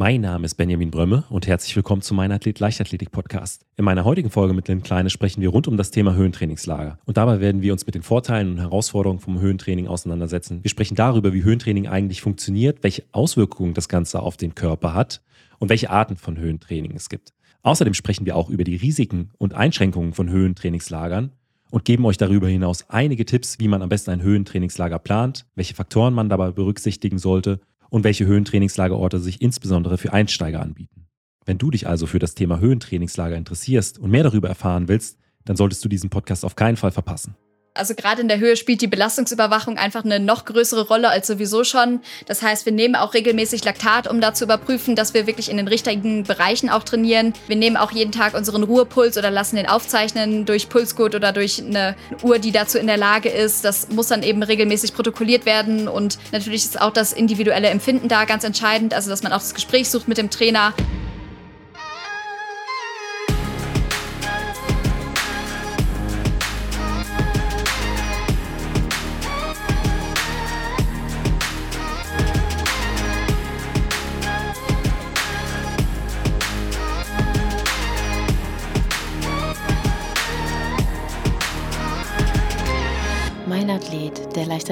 Mein Name ist Benjamin Brömme und herzlich willkommen zu meinem Athlet Leichtathletik Podcast. In meiner heutigen Folge mit Lynn Kleine sprechen wir rund um das Thema Höhentrainingslager. Und dabei werden wir uns mit den Vorteilen und Herausforderungen vom Höhentraining auseinandersetzen. Wir sprechen darüber, wie Höhentraining eigentlich funktioniert, welche Auswirkungen das Ganze auf den Körper hat und welche Arten von Höhentraining es gibt. Außerdem sprechen wir auch über die Risiken und Einschränkungen von Höhentrainingslagern und geben euch darüber hinaus einige Tipps, wie man am besten ein Höhentrainingslager plant, welche Faktoren man dabei berücksichtigen sollte und welche Höhentrainingslagerorte sich insbesondere für Einsteiger anbieten. Wenn du dich also für das Thema Höhentrainingslager interessierst und mehr darüber erfahren willst, dann solltest du diesen Podcast auf keinen Fall verpassen. Also gerade in der Höhe spielt die Belastungsüberwachung einfach eine noch größere Rolle als sowieso schon. Das heißt, wir nehmen auch regelmäßig Laktat, um da zu überprüfen, dass wir wirklich in den richtigen Bereichen auch trainieren. Wir nehmen auch jeden Tag unseren Ruhepuls oder lassen den aufzeichnen durch Pulsgurt oder durch eine Uhr, die dazu in der Lage ist. Das muss dann eben regelmäßig protokolliert werden und natürlich ist auch das individuelle Empfinden da ganz entscheidend, also dass man auch das Gespräch sucht mit dem Trainer.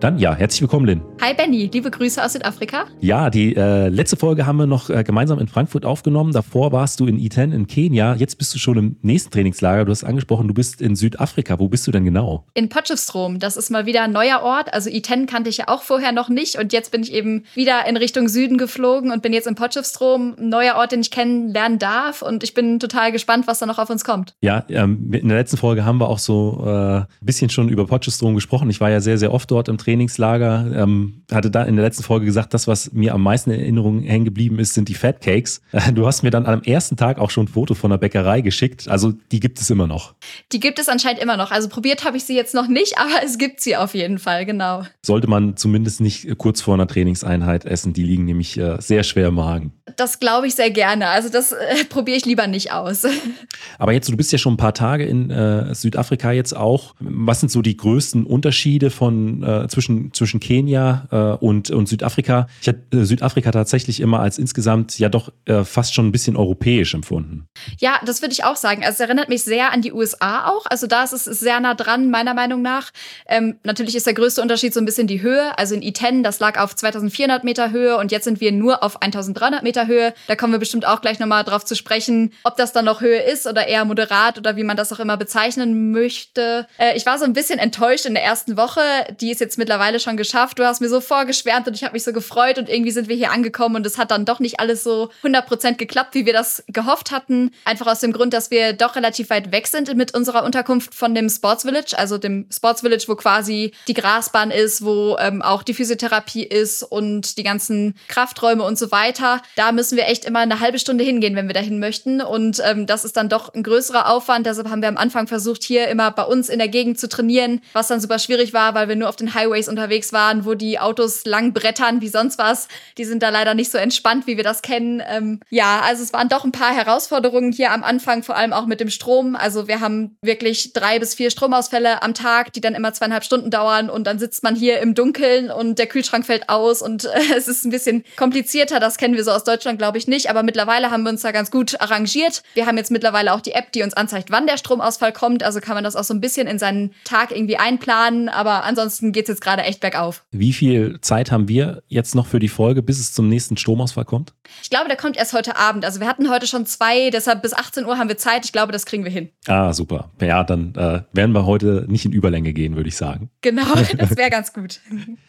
Dann ja, herzlich willkommen, Lynn. Hi Benny, liebe Grüße aus Südafrika. Ja, die äh, letzte Folge haben wir noch äh, gemeinsam in Frankfurt aufgenommen. Davor warst du in Iten in Kenia. Jetzt bist du schon im nächsten Trainingslager. Du hast angesprochen, du bist in Südafrika. Wo bist du denn genau? In Potchefstroom. Das ist mal wieder ein neuer Ort. Also Iten kannte ich ja auch vorher noch nicht. Und jetzt bin ich eben wieder in Richtung Süden geflogen und bin jetzt in Potchefstroom. Ein neuer Ort, den ich kennenlernen darf. Und ich bin total gespannt, was da noch auf uns kommt. Ja, ähm, in der letzten Folge haben wir auch so äh, ein bisschen schon über Potchefstroom gesprochen. Ich war ja sehr, sehr oft dort im Training. Trainingslager. Ähm, hatte da in der letzten Folge gesagt, das, was mir am meisten in Erinnerung hängen geblieben ist, sind die Fat Cakes. Du hast mir dann am ersten Tag auch schon ein Foto von der Bäckerei geschickt. Also die gibt es immer noch. Die gibt es anscheinend immer noch. Also probiert habe ich sie jetzt noch nicht, aber es gibt sie auf jeden Fall, genau. Sollte man zumindest nicht kurz vor einer Trainingseinheit essen. Die liegen nämlich äh, sehr schwer im Magen. Das glaube ich sehr gerne. Also das äh, probiere ich lieber nicht aus. Aber jetzt, du bist ja schon ein paar Tage in äh, Südafrika jetzt auch. Was sind so die größten Unterschiede von äh, zwischen zwischen, Kenia äh, und, und Südafrika. Ich habe äh, Südafrika tatsächlich immer als insgesamt ja doch äh, fast schon ein bisschen europäisch empfunden. Ja, das würde ich auch sagen. Also es erinnert mich sehr an die USA auch. Also da ist es sehr nah dran, meiner Meinung nach. Ähm, natürlich ist der größte Unterschied so ein bisschen die Höhe. Also in Iten, das lag auf 2400 Meter Höhe und jetzt sind wir nur auf 1300 Meter Höhe. Da kommen wir bestimmt auch gleich nochmal drauf zu sprechen, ob das dann noch Höhe ist oder eher moderat oder wie man das auch immer bezeichnen möchte. Äh, ich war so ein bisschen enttäuscht in der ersten Woche. Die ist jetzt mittlerweile mittlerweile schon geschafft. Du hast mir so vorgeschwärmt und ich habe mich so gefreut und irgendwie sind wir hier angekommen und es hat dann doch nicht alles so 100% geklappt, wie wir das gehofft hatten. Einfach aus dem Grund, dass wir doch relativ weit weg sind mit unserer Unterkunft von dem Sports Village, also dem Sports Village, wo quasi die Grasbahn ist, wo ähm, auch die Physiotherapie ist und die ganzen Krafträume und so weiter. Da müssen wir echt immer eine halbe Stunde hingehen, wenn wir dahin möchten und ähm, das ist dann doch ein größerer Aufwand. Deshalb haben wir am Anfang versucht, hier immer bei uns in der Gegend zu trainieren, was dann super schwierig war, weil wir nur auf den Highways unterwegs waren, wo die Autos lang brettern wie sonst was. Die sind da leider nicht so entspannt, wie wir das kennen. Ähm, ja, also es waren doch ein paar Herausforderungen hier am Anfang, vor allem auch mit dem Strom. Also wir haben wirklich drei bis vier Stromausfälle am Tag, die dann immer zweieinhalb Stunden dauern und dann sitzt man hier im Dunkeln und der Kühlschrank fällt aus und äh, es ist ein bisschen komplizierter. Das kennen wir so aus Deutschland, glaube ich, nicht. Aber mittlerweile haben wir uns da ganz gut arrangiert. Wir haben jetzt mittlerweile auch die App, die uns anzeigt, wann der Stromausfall kommt. Also kann man das auch so ein bisschen in seinen Tag irgendwie einplanen. Aber ansonsten geht es jetzt gerade echt bergauf. Wie viel Zeit haben wir jetzt noch für die Folge, bis es zum nächsten Stromausfall kommt? Ich glaube, der kommt erst heute Abend. Also wir hatten heute schon zwei, deshalb bis 18 Uhr haben wir Zeit. Ich glaube, das kriegen wir hin. Ah, super. Ja, dann äh, werden wir heute nicht in Überlänge gehen, würde ich sagen. Genau, das wäre ganz gut.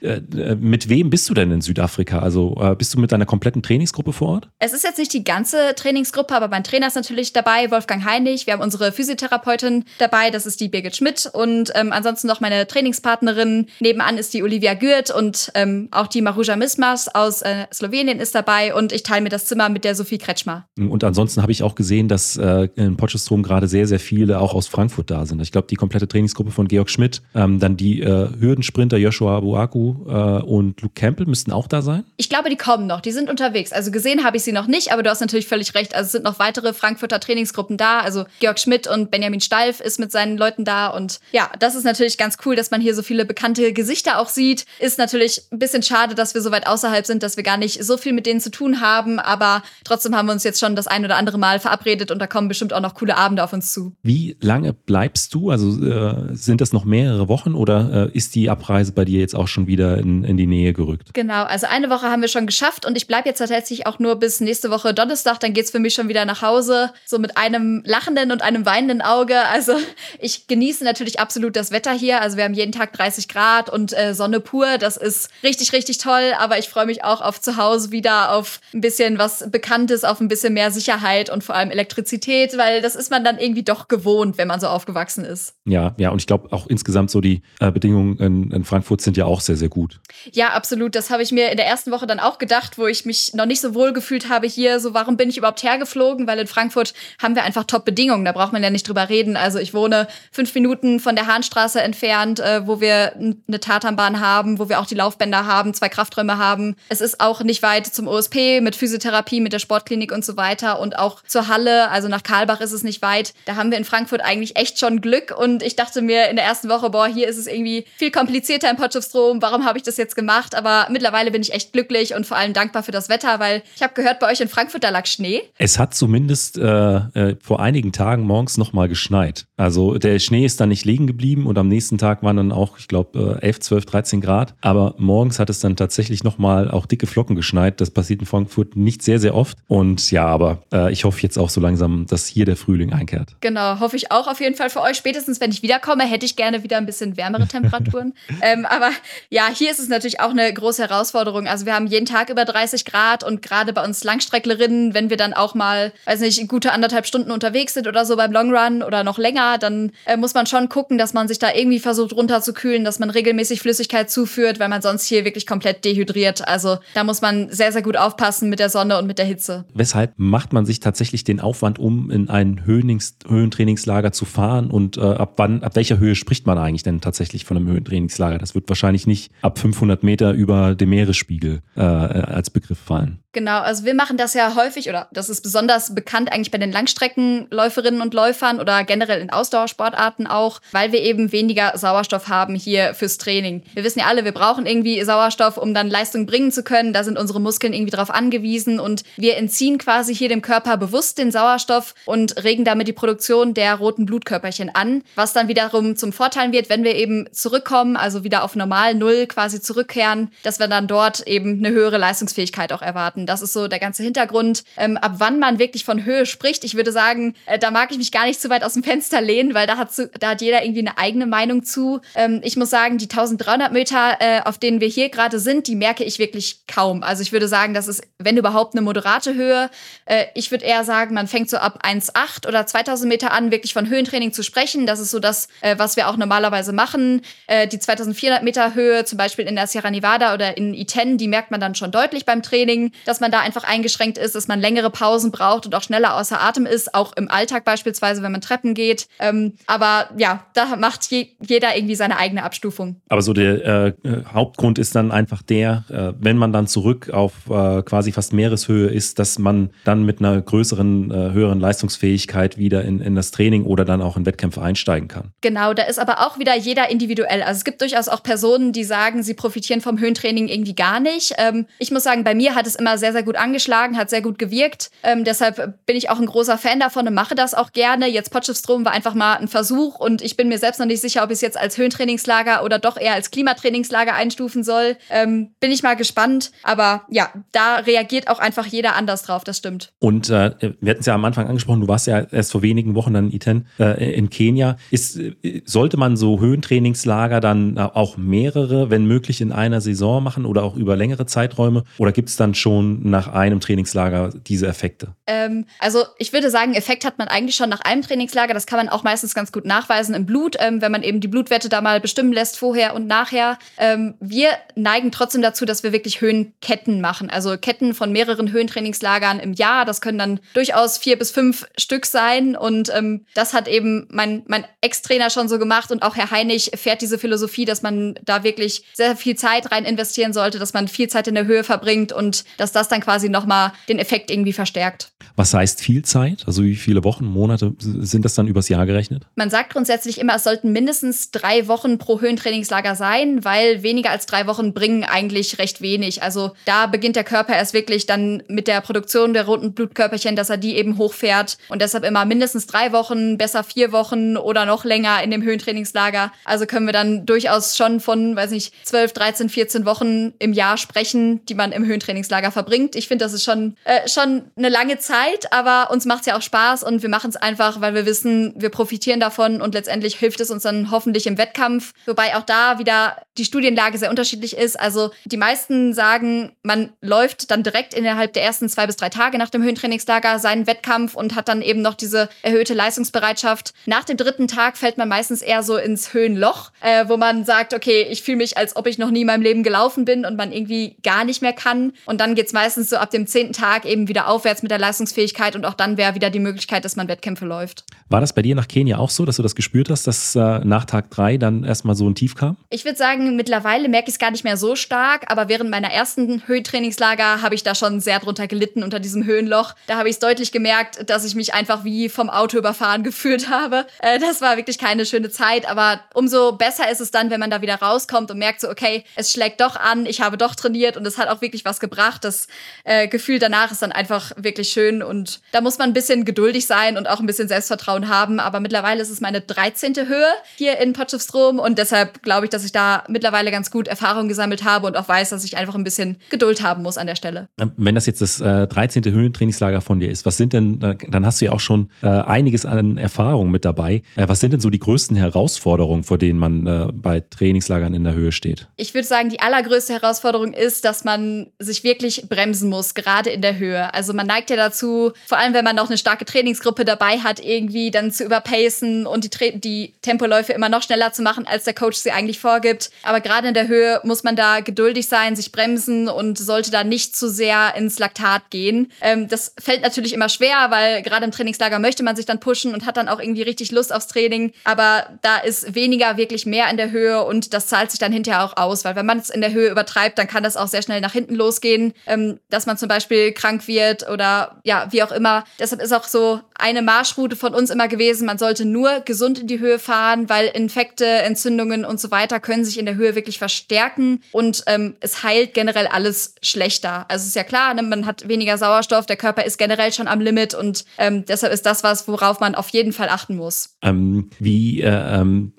Äh, äh, mit wem bist du denn in Südafrika? Also äh, bist du mit deiner kompletten Trainingsgruppe vor Ort? Es ist jetzt nicht die ganze Trainingsgruppe, aber mein Trainer ist natürlich dabei, Wolfgang Heinig. Wir haben unsere Physiotherapeutin dabei, das ist die Birgit Schmidt. Und ähm, ansonsten noch meine Trainingspartnerin. Nebenan ist die Olivia Gürt und ähm, auch die Maruja Mismas aus äh, Slowenien ist dabei. Und ich teile mir das Zimmer mit der Sophie Kretschmer. Und ansonsten habe ich auch gesehen, dass äh, in Potchefstroom gerade sehr, sehr viele auch aus Frankfurt da sind. Ich glaube, die komplette Trainingsgruppe von Georg Schmidt, ähm, dann die äh, Hürdensprinter Joshua Abuaku äh, und Luke Campbell müssten auch da sein. Ich glaube, die kommen noch. Die sind unterwegs. Also gesehen habe ich sie noch nicht, aber du hast natürlich völlig recht. Also es sind noch weitere Frankfurter Trainingsgruppen da. Also Georg Schmidt und Benjamin Steif ist mit seinen Leuten da. Und ja, das ist natürlich ganz cool, dass man hier so viele bekannte Gesichter auch sieht. Ist natürlich ein bisschen schade, dass wir so weit außerhalb sind, dass wir gar nicht so viel mit denen zu tun haben. Aber trotzdem haben wir uns jetzt schon das ein oder andere Mal verabredet und da kommen bestimmt auch noch coole Abende auf uns zu. Wie lange bleibst du? Also äh, sind das noch mehrere Wochen oder äh, ist die Abreise bei dir jetzt auch schon wieder in, in die Nähe gerückt? Genau, also eine Woche haben wir schon geschafft und ich bleibe jetzt tatsächlich auch nur bis nächste Woche Donnerstag. Dann geht es für mich schon wieder nach Hause, so mit einem lachenden und einem weinenden Auge. Also ich genieße natürlich absolut das Wetter hier. Also wir haben jeden Tag 30 Grad und äh, Sonne pur. Das ist richtig, richtig toll. Aber ich freue mich auch auf zu Hause wieder, auf ein bisschen was Bekanntes, auf ein bisschen mehr Sicherheit und vor allem Elektrizität, weil das ist man dann irgendwie doch gewohnt, wenn man so aufgewachsen ist. Ja, ja, und ich glaube auch insgesamt so die äh, Bedingungen in, in Frankfurt sind ja auch sehr, sehr gut. Ja, absolut. Das habe ich mir in der ersten Woche dann auch gedacht, wo ich mich noch nicht so wohl gefühlt habe hier. So, warum bin ich überhaupt hergeflogen? Weil in Frankfurt haben wir einfach Top-Bedingungen. Da braucht man ja nicht drüber reden. Also ich wohne fünf Minuten von der Hahnstraße entfernt, äh, wo wir eine Tatanbahn haben, wo wir auch die Laufbänder haben, zwei Krafträume haben. Es ist auch nicht weit zum OSP mit Physiotherapie, mit der Sportklinik und so weiter und auch zur Halle. Also nach Karlbach ist es nicht weit. Da haben wir in Frankfurt eigentlich echt schon Glück. Und ich dachte mir in der ersten Woche, boah, hier ist es irgendwie viel komplizierter im Potschafstrom. Warum habe ich das jetzt gemacht? Aber mittlerweile bin ich echt glücklich und vor allem dankbar für das Wetter, weil ich habe gehört, bei euch in Frankfurt, da lag Schnee. Es hat zumindest äh, äh, vor einigen Tagen morgens nochmal geschneit. Also der Schnee ist dann nicht liegen geblieben und am nächsten Tag waren dann auch, ich glaube, äh, 11, 12, 13 Grad. Aber morgens hat es dann tatsächlich nochmal auch dicke Flocken geschneit. Das passiert in Frankfurt nicht sehr, sehr oft. Und ja, aber äh, ich hoffe jetzt auch so langsam, dass hier der Frühling einkehrt. Genau, hoffe ich auch auf jeden Fall für euch. Spätestens, wenn ich wiederkomme, hätte ich gerne wieder ein bisschen wärmere Temperaturen. ähm, aber ja, hier ist es natürlich auch eine große Herausforderung. Also wir haben jeden Tag über 30 Grad und gerade bei uns Langstrecklerinnen, wenn wir dann auch mal, weiß nicht, gute anderthalb Stunden unterwegs sind oder so beim Longrun oder noch länger, dann äh, muss man schon gucken, dass man sich da irgendwie versucht runterzukühlen, dass man regelmäßig Flüssigkeit zuführt, weil man sonst hier wirklich komplett dehydriert. Also da muss man sehr, sehr gut aufpassen mit der Sonne und mit der Hitze. Weshalb macht man sich tatsächlich den Aufwand, um in ein Höhenings Höhentrainingslager zu fahren und äh, ab wann, ab welcher Höhe spricht man eigentlich denn tatsächlich von einem Höhentrainingslager? Das wird wahrscheinlich nicht ab 500 Meter über dem Meeresspiegel äh, als Begriff fallen. Genau, also wir machen das ja häufig oder das ist besonders bekannt eigentlich bei den Langstreckenläuferinnen und Läufern oder generell in Ausdauersportarten auch, weil wir eben weniger Sauerstoff haben hier fürs Training. Wir wissen ja alle, wir brauchen irgendwie Sauerstoff, um dann Leistung bringen zu können. Da sind unsere Muskeln irgendwie drauf angewiesen und wir entziehen quasi hier dem Körper bewusst den Sauerstoff und regen damit die Produktion der roten Blutkörperchen an, was dann wiederum zum Vorteil wird, wenn wir eben zurückkommen, also wieder auf normal Null quasi zurückkehren, dass wir dann dort eben eine höhere Leistungsfähigkeit auch erwarten. Das ist so der ganze Hintergrund. Ähm, ab wann man wirklich von Höhe spricht, ich würde sagen, äh, da mag ich mich gar nicht zu weit aus dem Fenster lehnen, weil da hat, zu, da hat jeder irgendwie eine eigene Meinung zu. Ähm, ich muss sagen, die 1300 Meter, äh, auf denen wir hier gerade sind, die merke ich wirklich kaum. Also ich würde sagen, das ist, wenn überhaupt, eine moderate Höhe. Äh, ich würde eher sagen, man fängt so ab 1,8 oder 2000 Meter an, wirklich von Höhentraining zu sprechen. Das ist so das, äh, was wir auch normalerweise machen. Äh, die 2400 Meter Höhe, zum Beispiel in der Sierra Nevada oder in Iten, die merkt man dann schon deutlich beim Training, dass man da einfach eingeschränkt ist, dass man längere Pausen braucht und auch schneller außer Atem ist, auch im Alltag beispielsweise, wenn man Treppen geht. Ähm, aber ja, da macht je, jeder irgendwie seine eigene Abstufung. Aber so der äh, Hauptgrund ist dann einfach der, äh, wenn man dann zurück auf äh, quasi fast Meereshöhe ist, dass man dann mit einer größeren, äh, höheren Leistungsfähigkeit wieder in, in das Training oder dann auch in Wettkämpfe einsteigen kann. Genau, da ist aber auch wieder jeder individuell. Also es gibt durchaus auch Personen, die sagen, sie profitieren vom Höhentraining irgendwie gar nicht. Ähm, ich muss sagen, bei mir hat es immer sehr, sehr gut angeschlagen, hat sehr gut gewirkt. Ähm, deshalb bin ich auch ein großer Fan davon und mache das auch gerne. Jetzt Potchefstroom war einfach mal ein Versuch und ich bin mir selbst noch nicht sicher, ob ich es jetzt als Höhentrainingslager oder doch eher als Klimatrainingslager einstufen soll. Ähm, bin ich mal gespannt. Aber ja, da reagiert auch einfach jeder anders drauf, das stimmt. Und äh, wir hatten es ja am Anfang angesprochen, du warst ja erst vor wenigen Wochen dann Iten äh, in Kenia. Ist, äh, sollte man so Höhentrainingslager dann auch mehrere, wenn möglich, in einer Saison machen oder auch über längere Zeiträume? Oder gibt es dann schon nach einem Trainingslager diese Effekte? Ähm, also ich würde sagen, Effekt hat man eigentlich schon nach einem Trainingslager. Das kann man auch meistens ganz gut nachweisen im Blut, ähm, wenn man eben die Blutwerte da mal bestimmen lässt, vorher und nachher. Ähm, wir neigen trotzdem dazu, dass wir wirklich Höhenketten machen. Also Ketten von mehreren Höhentrainingslagern im Jahr. Das können dann durchaus vier bis fünf Stück sein. Und ähm, das hat eben mein, mein Ex-Trainer schon so gemacht. Und auch Herr Heinig fährt diese Philosophie, dass man da wirklich sehr viel Zeit rein investieren sollte, dass man viel Zeit in der Höhe verbringt und dass das dann quasi nochmal den Effekt irgendwie verstärkt. Was heißt viel Zeit? Also wie viele Wochen, Monate sind das dann übers Jahr gerechnet? Man sagt grundsätzlich immer, es sollten mindestens drei Wochen pro Höhentrainingslager sein, weil weniger als drei Wochen bringen eigentlich recht wenig. Also da beginnt der Körper erst wirklich dann mit der Produktion der roten Blutkörperchen, dass er die eben hochfährt. Und deshalb immer mindestens drei Wochen, besser vier Wochen oder noch länger in dem Höhentrainingslager. Also können wir dann durchaus schon von, weiß nicht, 12, 13, 14 Wochen im Jahr sprechen, die man im Höhentrainingslager verbringt. Ich finde, das ist schon, äh, schon eine lange Zeit, aber uns macht es ja auch Spaß und wir machen es einfach, weil wir wissen, wir profitieren davon und letztendlich hilft es uns dann hoffentlich im Wettkampf. Wobei auch da wieder die Studienlage sehr unterschiedlich ist. Also die meisten sagen, man läuft dann direkt innerhalb der ersten zwei bis drei Tage nach dem Höhentrainingslager seinen Wettkampf und hat dann eben noch diese erhöhte Leistungsbereitschaft. Nach dem dritten Tag fällt man meistens eher so ins Höhenloch, äh, wo man sagt, okay, ich fühle mich, als ob ich noch nie in meinem Leben gelaufen bin und man irgendwie gar nicht mehr kann. Und dann geht es meistens so ab dem zehnten Tag eben wieder aufwärts mit der Leistungsfähigkeit und auch dann wäre wieder die Möglichkeit, dass man Wettkämpfe läuft. War das bei dir nach Kenia auch so, dass du das gespürt hast, dass äh, nach Tag drei dann erstmal so ein Tief kam? Ich würde sagen, mittlerweile merke ich es gar nicht mehr so stark, aber während meiner ersten Höhentrainingslager habe ich da schon sehr drunter gelitten unter diesem Höhenloch. Da habe ich es deutlich gemerkt, dass ich mich einfach wie vom Auto überfahren gefühlt habe. Äh, das war wirklich keine schöne Zeit, aber umso besser ist es dann, wenn man da wieder rauskommt und merkt so, okay, es schlägt doch an, ich habe doch trainiert und es hat auch wirklich was gebracht. Das äh, Gefühl danach ist dann einfach wirklich schön und da muss man ein bisschen geduldig sein und auch ein bisschen Selbstvertrauen haben. Aber mittlerweile ist es meine 13. Höhe hier in Potchefstroom und deshalb glaube ich, dass ich da mittlerweile ganz gut Erfahrung gesammelt habe und auch weiß, dass ich einfach ein bisschen Geduld haben muss an der Stelle. Ähm, wenn das jetzt das äh, 13. Höhentrainingslager von dir ist, was sind denn, äh, dann hast du ja auch schon äh, einiges an Erfahrung mit dabei. Äh, was sind denn so die größten Herausforderungen, vor denen man äh, bei Trainingslagern in der Höhe steht? Ich würde sagen, die allergrößte Herausforderung ist, dass man sich wirklich bremsen muss, gerade in der Höhe. Also man neigt ja dazu, vor allem wenn man noch eine starke Trainingsgruppe dabei hat, irgendwie dann zu überpacen und die, die Tempoläufe immer noch schneller zu machen, als der Coach sie eigentlich vorgibt. Aber gerade in der Höhe muss man da geduldig sein, sich bremsen und sollte da nicht zu sehr ins Laktat gehen. Ähm, das fällt natürlich immer schwer, weil gerade im Trainingslager möchte man sich dann pushen und hat dann auch irgendwie richtig Lust aufs Training. Aber da ist weniger wirklich mehr in der Höhe und das zahlt sich dann hinterher auch aus, weil wenn man es in der Höhe übertreibt, dann kann das auch sehr schnell nach hinten losgehen, ähm, dass man zum Beispiel krank wird oder ja, wie auch immer. Deshalb ist auch so eine Marschroute von uns immer gewesen, man sollte nur gesund in die Höhe fahren, weil Infekte, Entzündungen und so weiter können sich in der Höhe wirklich verstärken und ähm, es heilt generell alles schlechter. Also ist ja klar, ne, man hat weniger Sauerstoff, der Körper ist generell schon am Limit und ähm, deshalb ist das was, worauf man auf jeden Fall achten muss. Ähm, wie äh, ähm,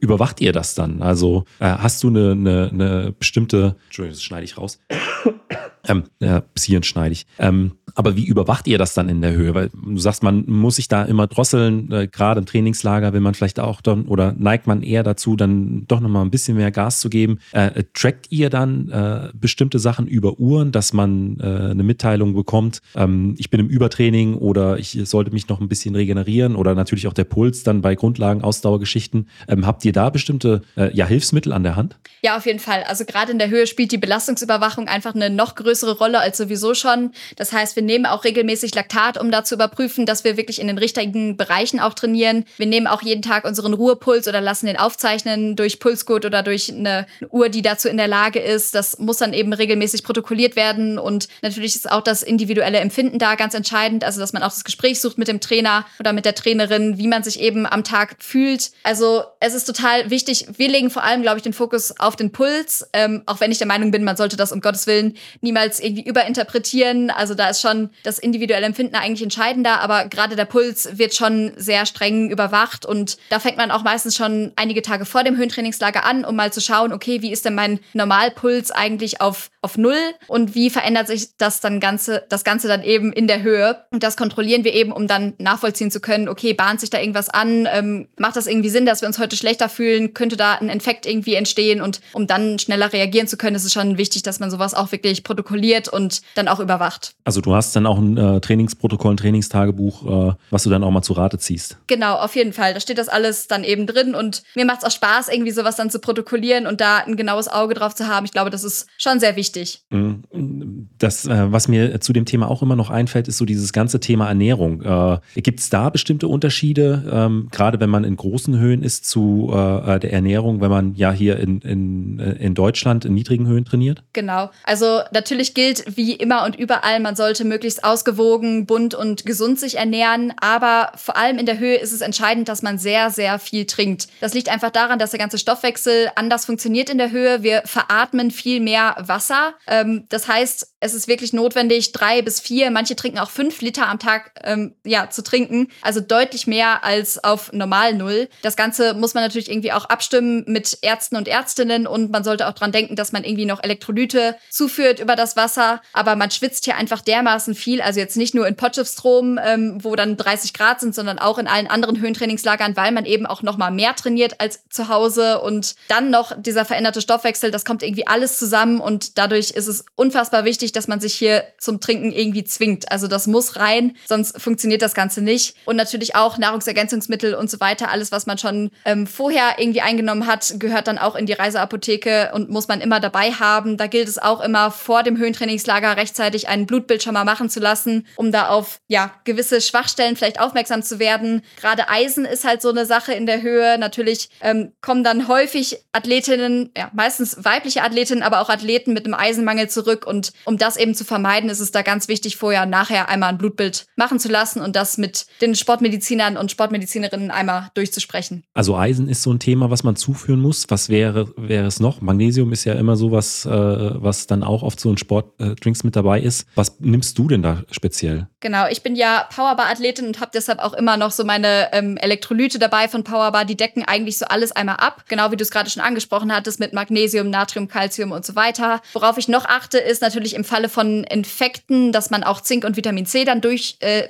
überwacht ihr das dann? Also äh, hast du eine, eine, eine bestimmte, Entschuldigung, das schneide ich raus. Ähm, ja, bis hierhin schneide ich. Ähm, aber wie überwacht ihr das dann in der Höhe? Weil du sagst, man muss sich da immer drosseln, äh, gerade im Trainingslager will man vielleicht auch dann, oder neigt man eher dazu, dann doch nochmal ein bisschen mehr Gas zu geben. Äh, trackt ihr dann äh, bestimmte Sachen über Uhren, dass man äh, eine Mitteilung bekommt, ähm, ich bin im Übertraining oder ich sollte mich noch ein bisschen regenerieren oder natürlich auch der Puls dann bei Grundlagen, Ausdauergeschichten. Ähm, habt ihr da bestimmte äh, ja, Hilfsmittel an der Hand? Ja, auf jeden Fall. Also gerade in der Höhe spielt die Belastungsüberwachung einfach eine noch größere Rolle als sowieso schon. Das heißt, wir nehmen auch regelmäßig Laktat, um da zu überprüfen, dass wir wirklich in den richtigen Bereichen auch trainieren. Wir nehmen auch jeden Tag unseren Ruhepuls oder lassen den aufzeichnen durch Pulscode oder durch eine Uhr, die dazu in der Lage ist. Das muss dann eben regelmäßig protokolliert werden. Und natürlich ist auch das individuelle Empfinden da ganz entscheidend. Also, dass man auch das Gespräch sucht mit dem Trainer oder mit der Trainerin, wie man sich eben am Tag fühlt. Also, es ist total wichtig. Wir legen vor allem, glaube ich, den Fokus auf den Puls. Ähm, auch wenn ich der Meinung bin, man sollte das um Gottes Willen niemals irgendwie überinterpretieren. Also, da ist schon das individuelle Empfinden eigentlich entscheidender, aber gerade der Puls wird schon sehr streng überwacht und da fängt man auch meistens schon einige Tage vor dem Höhentrainingslager an, um mal zu schauen, okay, wie ist denn mein Normalpuls eigentlich auf, auf Null und wie verändert sich das dann Ganze, das Ganze dann eben in der Höhe? Und das kontrollieren wir eben, um dann nachvollziehen zu können, okay, bahnt sich da irgendwas an, ähm, macht das irgendwie Sinn, dass wir uns heute schlechter fühlen, könnte da ein Infekt irgendwie entstehen? Und um dann schneller reagieren zu können, ist es schon wichtig, dass man sowas auch wirklich protokolliert und dann auch überwacht. Also du hast dann auch ein äh, Trainingsprotokoll, ein Trainingstagebuch, äh, was du dann auch mal zu Rate ziehst. Genau, auf jeden Fall. Da steht das alles dann eben drin und mir macht es auch Spaß, irgendwie sowas dann zu protokollieren und da ein genaues Auge drauf zu haben. Ich glaube, das ist schon sehr wichtig. Mhm. Das, äh, was mir zu dem Thema auch immer noch einfällt, ist so dieses ganze Thema Ernährung. Äh, Gibt es da bestimmte Unterschiede, ähm, gerade wenn man in großen Höhen ist, zu äh, der Ernährung, wenn man ja hier in, in, in Deutschland in niedrigen Höhen trainiert? Genau. Also natürlich gilt wie immer und überall, man sollte möglichst ausgewogen, bunt und gesund sich ernähren. Aber vor allem in der Höhe ist es entscheidend, dass man sehr, sehr viel trinkt. Das liegt einfach daran, dass der ganze Stoffwechsel anders funktioniert in der Höhe. Wir veratmen viel mehr Wasser. Ähm, das heißt, es ist wirklich notwendig, drei bis vier, manche trinken auch fünf Liter am Tag ähm, ja, zu trinken. Also deutlich mehr als auf normal Null. Das Ganze muss man natürlich irgendwie auch abstimmen mit Ärzten und Ärztinnen und man sollte auch dran denken, dass man irgendwie noch Elektrolyte zuführt über das Wasser. Aber man schwitzt hier einfach dermaßen viel. Also jetzt nicht nur in Potchefstroom, ähm, wo dann 30 Grad sind, sondern auch in allen anderen Höhentrainingslagern, weil man eben auch noch mal mehr trainiert als zu Hause und dann noch dieser veränderte Stoffwechsel. Das kommt irgendwie alles zusammen und dadurch ist es unfassbar wichtig, dass man sich hier zum Trinken irgendwie zwingt. Also das muss rein, sonst funktioniert das Ganze nicht. Und natürlich auch Nahrungsergänzungsmittel und so weiter. Alles, was man schon ähm, vorher irgendwie eingenommen hat, gehört dann auch in die Reiseapotheke und muss man immer dabei haben. Da gilt es auch immer vor dem Höhentrainingslager rechtzeitig einen Blutbild schon mal machen zu lassen, um da auf ja gewisse Schwachstellen vielleicht aufmerksam zu werden. Gerade Eisen ist halt so eine Sache in der Höhe. Natürlich ähm, kommen dann häufig Athletinnen, ja meistens weibliche Athletinnen, aber auch Athleten mit einem Eisenmangel zurück und um das eben zu vermeiden, ist es da ganz wichtig, vorher und nachher einmal ein Blutbild machen zu lassen und das mit den Sportmedizinern und Sportmedizinerinnen einmal durchzusprechen. Also Eisen ist so ein Thema, was man zuführen muss. Was wäre, wäre es noch? Magnesium ist ja immer so was, äh, was dann auch oft so in Sportdrinks äh, mit dabei ist. Was nimmst du denn da speziell? Genau, ich bin ja Powerbar-Athletin und habe deshalb auch immer noch so meine ähm, Elektrolyte dabei von Powerbar. Die decken eigentlich so alles einmal ab. Genau wie du es gerade schon angesprochen hattest mit Magnesium, Natrium, Calcium und so weiter. Worauf ich noch achte, ist natürlich im Falle von Infekten, dass man auch Zink und Vitamin C dann durch äh,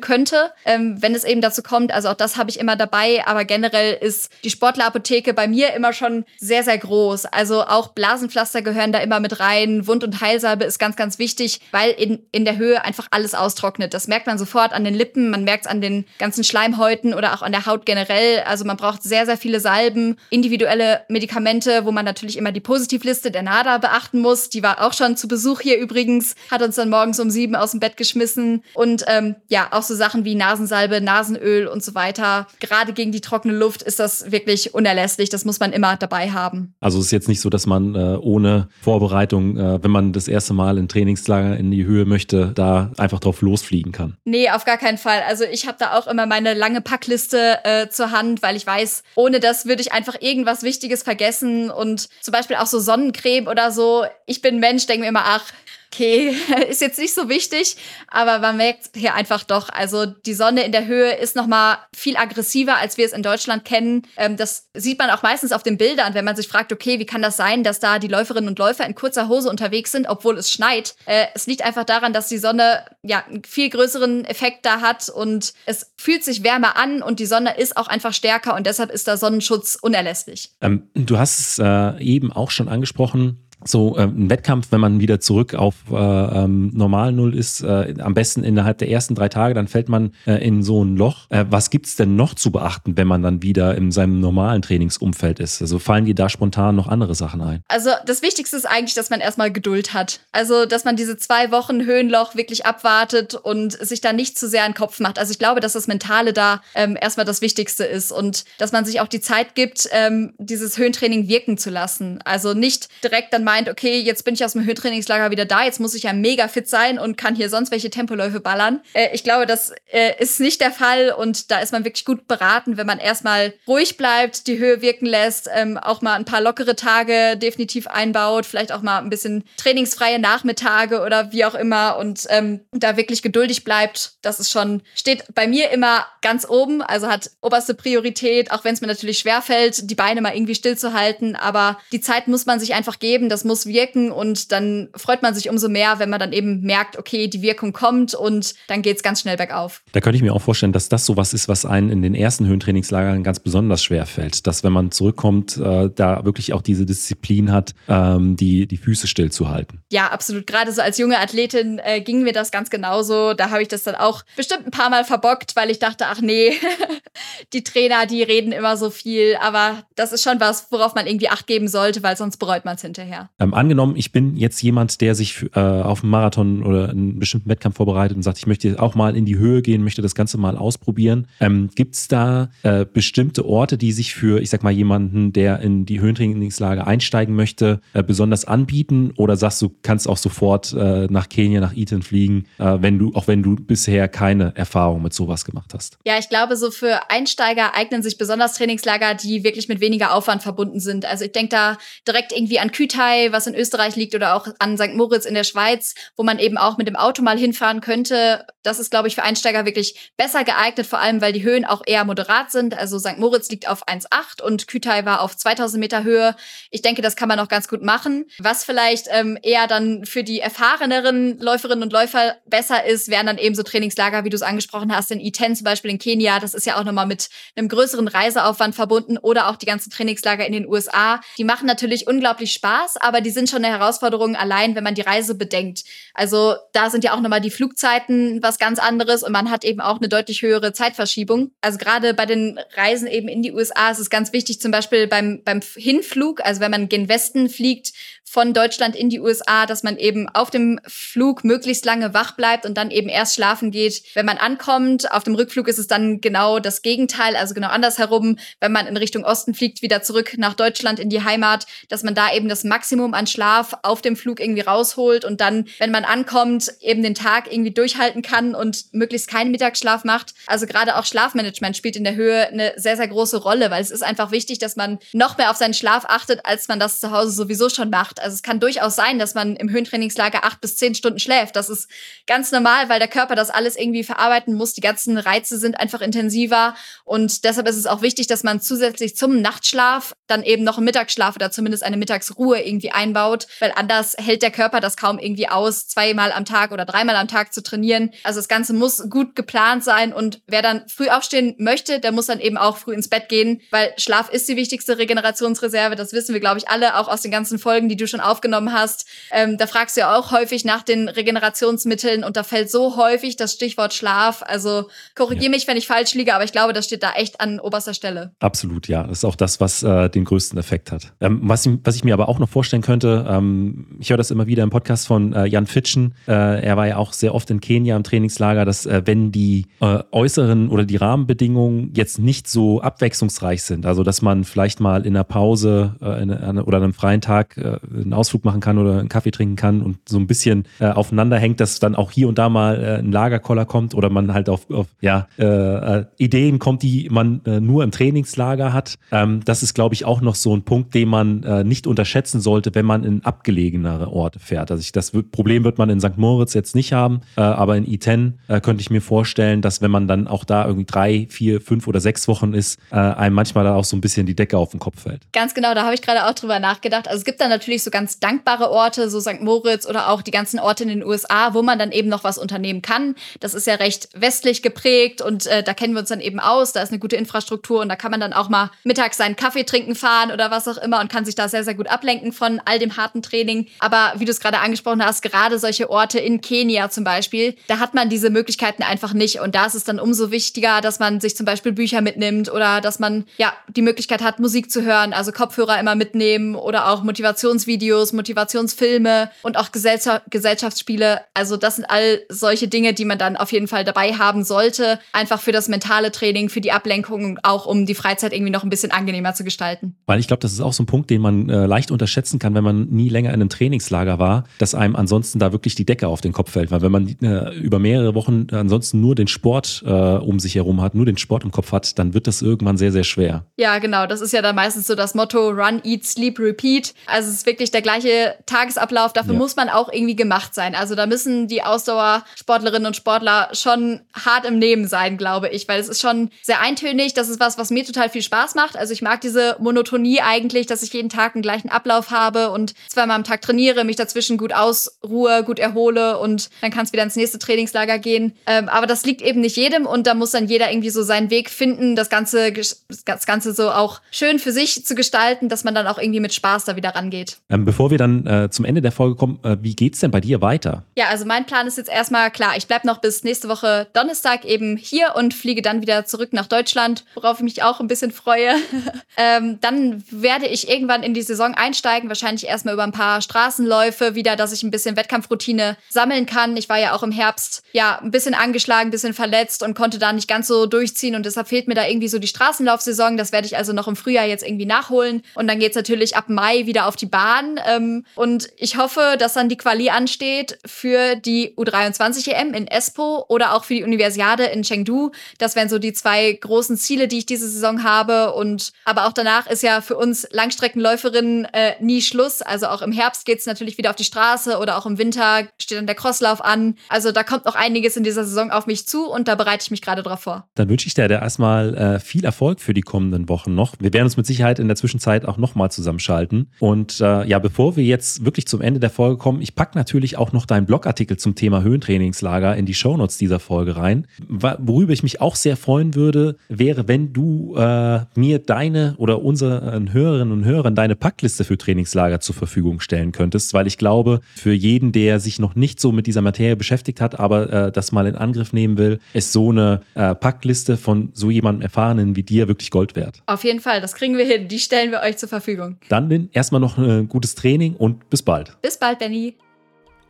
könnte, ähm, wenn es eben dazu kommt. Also auch das habe ich immer dabei. Aber generell ist die Sportlerapotheke bei mir immer schon sehr, sehr groß. Also auch Blasenpflaster gehören da immer mit rein. Wund- und Heilsalbe ist ganz, ganz wichtig, weil in, in der Höhe einfach alles austrocknet. Das merkt man sofort an den Lippen, man merkt es an den ganzen Schleimhäuten oder auch an der Haut generell. Also man braucht sehr, sehr viele Salben, individuelle Medikamente, wo man natürlich immer die Positivliste der NADA beachten muss. Die war auch schon zu Besuch hier übrigens, hat uns dann morgens um sieben aus dem Bett geschmissen. Und ähm, ja, auch so Sachen wie Nasensalbe, Nasenöl und so weiter. Gerade gegen die trockene Luft ist das wirklich unerlässlich. Das muss man immer dabei haben. Also es ist jetzt nicht so, dass man äh, ohne Vorbereitung, äh, wenn man das erste Mal in Trainingslager in die Höhe möchte, da einfach drauf losfliegen kann. Nee, auf gar keinen Fall. Also ich habe da auch immer meine lange Packliste äh, zur Hand, weil ich weiß, ohne das würde ich einfach irgendwas Wichtiges vergessen und zum Beispiel auch so Sonnencreme oder so. Ich bin Mensch, denke mir immer, ach, okay, ist jetzt nicht so wichtig, aber man merkt hier einfach doch, also die Sonne in der Höhe ist noch mal viel aggressiver, als wir es in Deutschland kennen. Ähm, das sieht man auch meistens auf den Bildern, wenn man sich fragt, okay, wie kann das sein, dass da die Läuferinnen und Läufer in kurzer Hose unterwegs sind, obwohl es schneit. Äh, es liegt einfach daran, dass die Sonne ja einen viel größeren Effekt da hat und es fühlt sich wärmer an und die Sonne ist auch einfach stärker und deshalb ist der Sonnenschutz unerlässlich. Ähm, du hast es äh, eben auch schon angesprochen, so äh, ein Wettkampf, wenn man wieder zurück auf äh, ähm, normal Null ist, äh, am besten innerhalb der ersten drei Tage, dann fällt man äh, in so ein Loch. Äh, was gibt's denn noch zu beachten, wenn man dann wieder in seinem normalen Trainingsumfeld ist? Also fallen dir da spontan noch andere Sachen ein? Also das Wichtigste ist eigentlich, dass man erstmal Geduld hat. Also, dass man diese zwei Wochen Höhenloch wirklich abwartet und sich da nicht zu sehr einen Kopf macht. Also ich glaube, dass das Mentale da ähm, erstmal das Wichtigste ist und dass man sich auch die Zeit gibt, ähm, dieses Höhentraining wirken zu lassen. Also nicht direkt dann meint, okay, jetzt bin ich aus dem Höhentrainingslager wieder da, jetzt muss ich ja mega fit sein und kann hier sonst welche Tempoläufe ballern. Äh, ich glaube, das äh, ist nicht der Fall und da ist man wirklich gut beraten, wenn man erstmal ruhig bleibt, die Höhe wirken lässt, ähm, auch mal ein paar lockere Tage definitiv einbaut, vielleicht auch mal ein bisschen trainingsfreie Nachmittage oder wie auch immer und ähm, da wirklich geduldig bleibt. Das ist schon, steht bei mir immer ganz oben, also hat oberste Priorität, auch wenn es mir natürlich schwerfällt, die Beine mal irgendwie stillzuhalten, aber die Zeit muss man sich einfach geben, das muss wirken und dann freut man sich umso mehr, wenn man dann eben merkt, okay, die Wirkung kommt und dann geht es ganz schnell bergauf. Da könnte ich mir auch vorstellen, dass das sowas ist, was einen in den ersten Höhentrainingslagern ganz besonders schwer fällt. Dass wenn man zurückkommt, äh, da wirklich auch diese Disziplin hat, ähm, die, die Füße stillzuhalten. Ja, absolut. Gerade so als junge Athletin äh, ging mir das ganz genauso. Da habe ich das dann auch bestimmt ein paar Mal verbockt, weil ich dachte, ach nee, die Trainer, die reden immer so viel. Aber das ist schon was, worauf man irgendwie Acht geben sollte, weil sonst bereut man es hinterher. Ähm, angenommen, ich bin jetzt jemand, der sich äh, auf einen Marathon oder einen bestimmten Wettkampf vorbereitet und sagt, ich möchte auch mal in die Höhe gehen, möchte das Ganze mal ausprobieren. Ähm, Gibt es da äh, bestimmte Orte, die sich für, ich sag mal, jemanden, der in die Höhentrainingslage einsteigen möchte, äh, besonders anbieten? Oder sagst du, kannst auch sofort äh, nach Kenia, nach Eton fliegen, äh, wenn du, auch wenn du bisher keine Erfahrung mit sowas gemacht hast? Ja, ich glaube, so für Einsteiger eignen sich besonders Trainingslager, die wirklich mit weniger Aufwand verbunden sind. Also ich denke da direkt irgendwie an Kütai, was in Österreich liegt, oder auch an St. Moritz in der Schweiz, wo man eben auch mit dem Auto mal hinfahren könnte. Das ist, glaube ich, für Einsteiger wirklich besser geeignet, vor allem weil die Höhen auch eher moderat sind. Also St. Moritz liegt auf 1,8 und Kütai war auf 2000 Meter Höhe. Ich denke, das kann man auch ganz gut machen. Was vielleicht ähm, eher dann für die erfahreneren Läuferinnen und Läufer besser ist, wären dann eben so Trainingslager, wie du es angesprochen hast, in I10 zum Beispiel in Kenia. Das ist ja auch nochmal mit einem größeren Reiseaufwand verbunden oder auch die ganzen Trainingslager in den USA. Die machen natürlich unglaublich Spaß, aber die sind schon eine Herausforderung allein, wenn man die Reise bedenkt. Also da sind ja auch nochmal die Flugzeiten was ganz anderes und man hat eben auch eine deutlich höhere Zeitverschiebung. Also gerade bei den Reisen eben in die USA ist es ganz wichtig, zum Beispiel beim, beim Hinflug, also wenn man gen Westen fliegt, von Deutschland in die USA, dass man eben auf dem Flug möglichst lange wach bleibt und dann eben erst schlafen geht, wenn man ankommt. Auf dem Rückflug ist es dann genau das Gegenteil, also genau andersherum, wenn man in Richtung Osten fliegt, wieder zurück nach Deutschland in die Heimat, dass man da eben das Maximum an Schlaf auf dem Flug irgendwie rausholt und dann, wenn man ankommt, eben den Tag irgendwie durchhalten kann und möglichst keinen Mittagsschlaf macht. Also gerade auch Schlafmanagement spielt in der Höhe eine sehr, sehr große Rolle, weil es ist einfach wichtig, dass man noch mehr auf seinen Schlaf achtet, als man das zu Hause sowieso schon macht. Also es kann durchaus sein, dass man im Höhentrainingslager acht bis zehn Stunden schläft. Das ist ganz normal, weil der Körper das alles irgendwie verarbeiten muss. Die ganzen Reize sind einfach intensiver und deshalb ist es auch wichtig, dass man zusätzlich zum Nachtschlaf dann eben noch einen Mittagsschlaf oder zumindest eine Mittagsruhe irgendwie einbaut, weil anders hält der Körper das kaum irgendwie aus, zweimal am Tag oder dreimal am Tag zu trainieren. Also das Ganze muss gut geplant sein und wer dann früh aufstehen möchte, der muss dann eben auch früh ins Bett gehen, weil Schlaf ist die wichtigste Regenerationsreserve. Das wissen wir, glaube ich, alle, auch aus den ganzen Folgen, die du schon aufgenommen hast. Ähm, da fragst du ja auch häufig nach den Regenerationsmitteln und da fällt so häufig das Stichwort Schlaf. Also korrigiere ja. mich, wenn ich falsch liege, aber ich glaube, das steht da echt an oberster Stelle. Absolut, ja. Das ist auch das, was äh, den größten Effekt hat. Ähm, was, ich, was ich mir aber auch noch vorstellen könnte, ähm, ich höre das immer wieder im Podcast von äh, Jan Fitschen. Äh, er war ja auch sehr oft in Kenia im Trainingslager, dass äh, wenn die äh, äußeren oder die Rahmenbedingungen jetzt nicht so abwechslungsreich sind, also dass man vielleicht mal in der Pause äh, in, oder an einem freien Tag einen Ausflug machen kann oder einen Kaffee trinken kann und so ein bisschen äh, aufeinander hängt, dass dann auch hier und da mal äh, ein Lagerkoller kommt oder man halt auf, auf ja, äh, äh, Ideen kommt, die man äh, nur im Trainingslager hat. Ähm, das ist, glaube ich, auch noch so ein Punkt, den man äh, nicht unterschätzen sollte, wenn man in abgelegenere Orte fährt. Also ich, das Problem wird man in St. Moritz jetzt nicht haben, äh, aber in I10 äh, könnte ich mir vorstellen, dass wenn man dann auch da irgendwie drei, vier, fünf oder sechs Wochen ist, äh, einem manchmal da auch so ein bisschen die Decke auf den Kopf fällt. Ganz genau, da habe ich gerade auch drüber nachgedacht. Also es gibt dann natürlich so ganz dankbare Orte, so St. Moritz oder auch die ganzen Orte in den USA, wo man dann eben noch was unternehmen kann. Das ist ja recht westlich geprägt und äh, da kennen wir uns dann eben aus. Da ist eine gute Infrastruktur und da kann man dann auch mal mittags seinen Kaffee trinken fahren oder was auch immer und kann sich da sehr, sehr gut ablenken von all dem harten Training. Aber wie du es gerade angesprochen hast, gerade solche Orte in Kenia zum Beispiel, da hat man diese Möglichkeiten einfach nicht. Und da ist es dann umso wichtiger, dass man sich zum Beispiel Bücher mitnimmt oder dass man ja die Möglichkeit hat, Musik zu hören, also Kopfhörer immer mitnehmen oder auch Motivationsvideos Motivationsfilme und auch Gesellschaftsspiele. Also das sind all solche Dinge, die man dann auf jeden Fall dabei haben sollte. Einfach für das mentale Training, für die Ablenkung auch um die Freizeit irgendwie noch ein bisschen angenehmer zu gestalten. Weil ich glaube, das ist auch so ein Punkt, den man äh, leicht unterschätzen kann, wenn man nie länger in einem Trainingslager war, dass einem ansonsten da wirklich die Decke auf den Kopf fällt. Weil wenn man äh, über mehrere Wochen ansonsten nur den Sport äh, um sich herum hat, nur den Sport im Kopf hat, dann wird das irgendwann sehr, sehr schwer. Ja, genau. Das ist ja dann meistens so das Motto Run, Eat, Sleep, Repeat. Also es ist wirklich der gleiche Tagesablauf. Dafür ja. muss man auch irgendwie gemacht sein. Also da müssen die Ausdauersportlerinnen und Sportler schon hart im Nehmen sein, glaube ich, weil es ist schon sehr eintönig. Das ist was, was mir total viel Spaß macht. Also ich mag diese Monotonie eigentlich, dass ich jeden Tag einen gleichen Ablauf habe und zweimal am Tag trainiere, mich dazwischen gut ausruhe, gut erhole und dann kann es wieder ins nächste Trainingslager gehen. Ähm, aber das liegt eben nicht jedem und da muss dann jeder irgendwie so seinen Weg finden, das Ganze, das Ganze so auch schön für sich zu gestalten, dass man dann auch irgendwie mit Spaß da wieder rangeht. Ähm, bevor wir dann äh, zum Ende der Folge kommen, äh, wie geht's denn bei dir weiter? Ja, also mein Plan ist jetzt erstmal klar, ich bleibe noch bis nächste Woche Donnerstag eben hier und fliege dann wieder zurück nach Deutschland, worauf ich mich auch ein bisschen freue. ähm, dann werde ich irgendwann in die Saison einsteigen, wahrscheinlich erstmal über ein paar Straßenläufe wieder, dass ich ein bisschen Wettkampfroutine sammeln kann. Ich war ja auch im Herbst ja ein bisschen angeschlagen, ein bisschen verletzt und konnte da nicht ganz so durchziehen und deshalb fehlt mir da irgendwie so die Straßenlaufsaison. Das werde ich also noch im Frühjahr jetzt irgendwie nachholen und dann geht's natürlich ab Mai wieder auf die Bahn ähm, und ich hoffe, dass dann die Quali ansteht für die U23 EM in Espoo oder auch für die Universiade in Chengdu. Das wären so die zwei großen Ziele, die ich diese Saison habe und aber auch danach ist ja für uns Langstreckenläuferinnen äh, nie Schluss. Also auch im Herbst geht's natürlich wieder auf die Straße oder auch im Winter steht dann der Crosslauf an. Also da kommt noch einiges in dieser Saison auf mich zu und da bereite ich mich gerade drauf vor. Dann wünsche ich dir erstmal äh, viel Erfolg für die kommenden Wochen noch. Wir werden uns mit Sicherheit in der Zwischenzeit auch nochmal zusammenschalten. Und äh, ja, bevor wir jetzt wirklich zum Ende der Folge kommen, ich packe natürlich auch noch deinen Blogartikel zum Thema Höhentrainingslager in die Shownotes dieser Folge rein. Worüber ich mich auch sehr freuen würde, wäre, wenn du äh, mir deine oder unseren Hörerinnen und Hörern deine Packliste für Trainingslager zur Verfügung stellen könntest, weil ich glaube, für jeden, der sich noch nicht so mit dieser Materie beschäftigt hat, aber äh, das mal in Angriff nehmen will, ist so eine äh, Packliste von so jemandem Erfahrenen wie dir wirklich Gold wert. Auf jeden Fall, das kriegen wir hin. Die stellen wir euch zur Verfügung. Dann Lynn, erstmal noch ein äh, gutes Training und bis bald. Bis bald, Benny.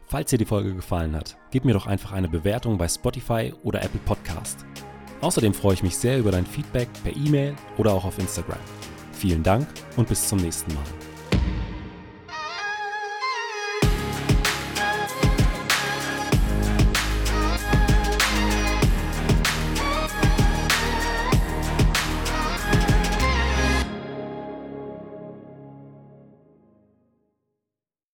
Falls dir die Folge gefallen hat, gib mir doch einfach eine Bewertung bei Spotify oder Apple Podcast. Außerdem freue ich mich sehr über dein Feedback per E-Mail oder auch auf Instagram. Vielen Dank und bis zum nächsten Mal.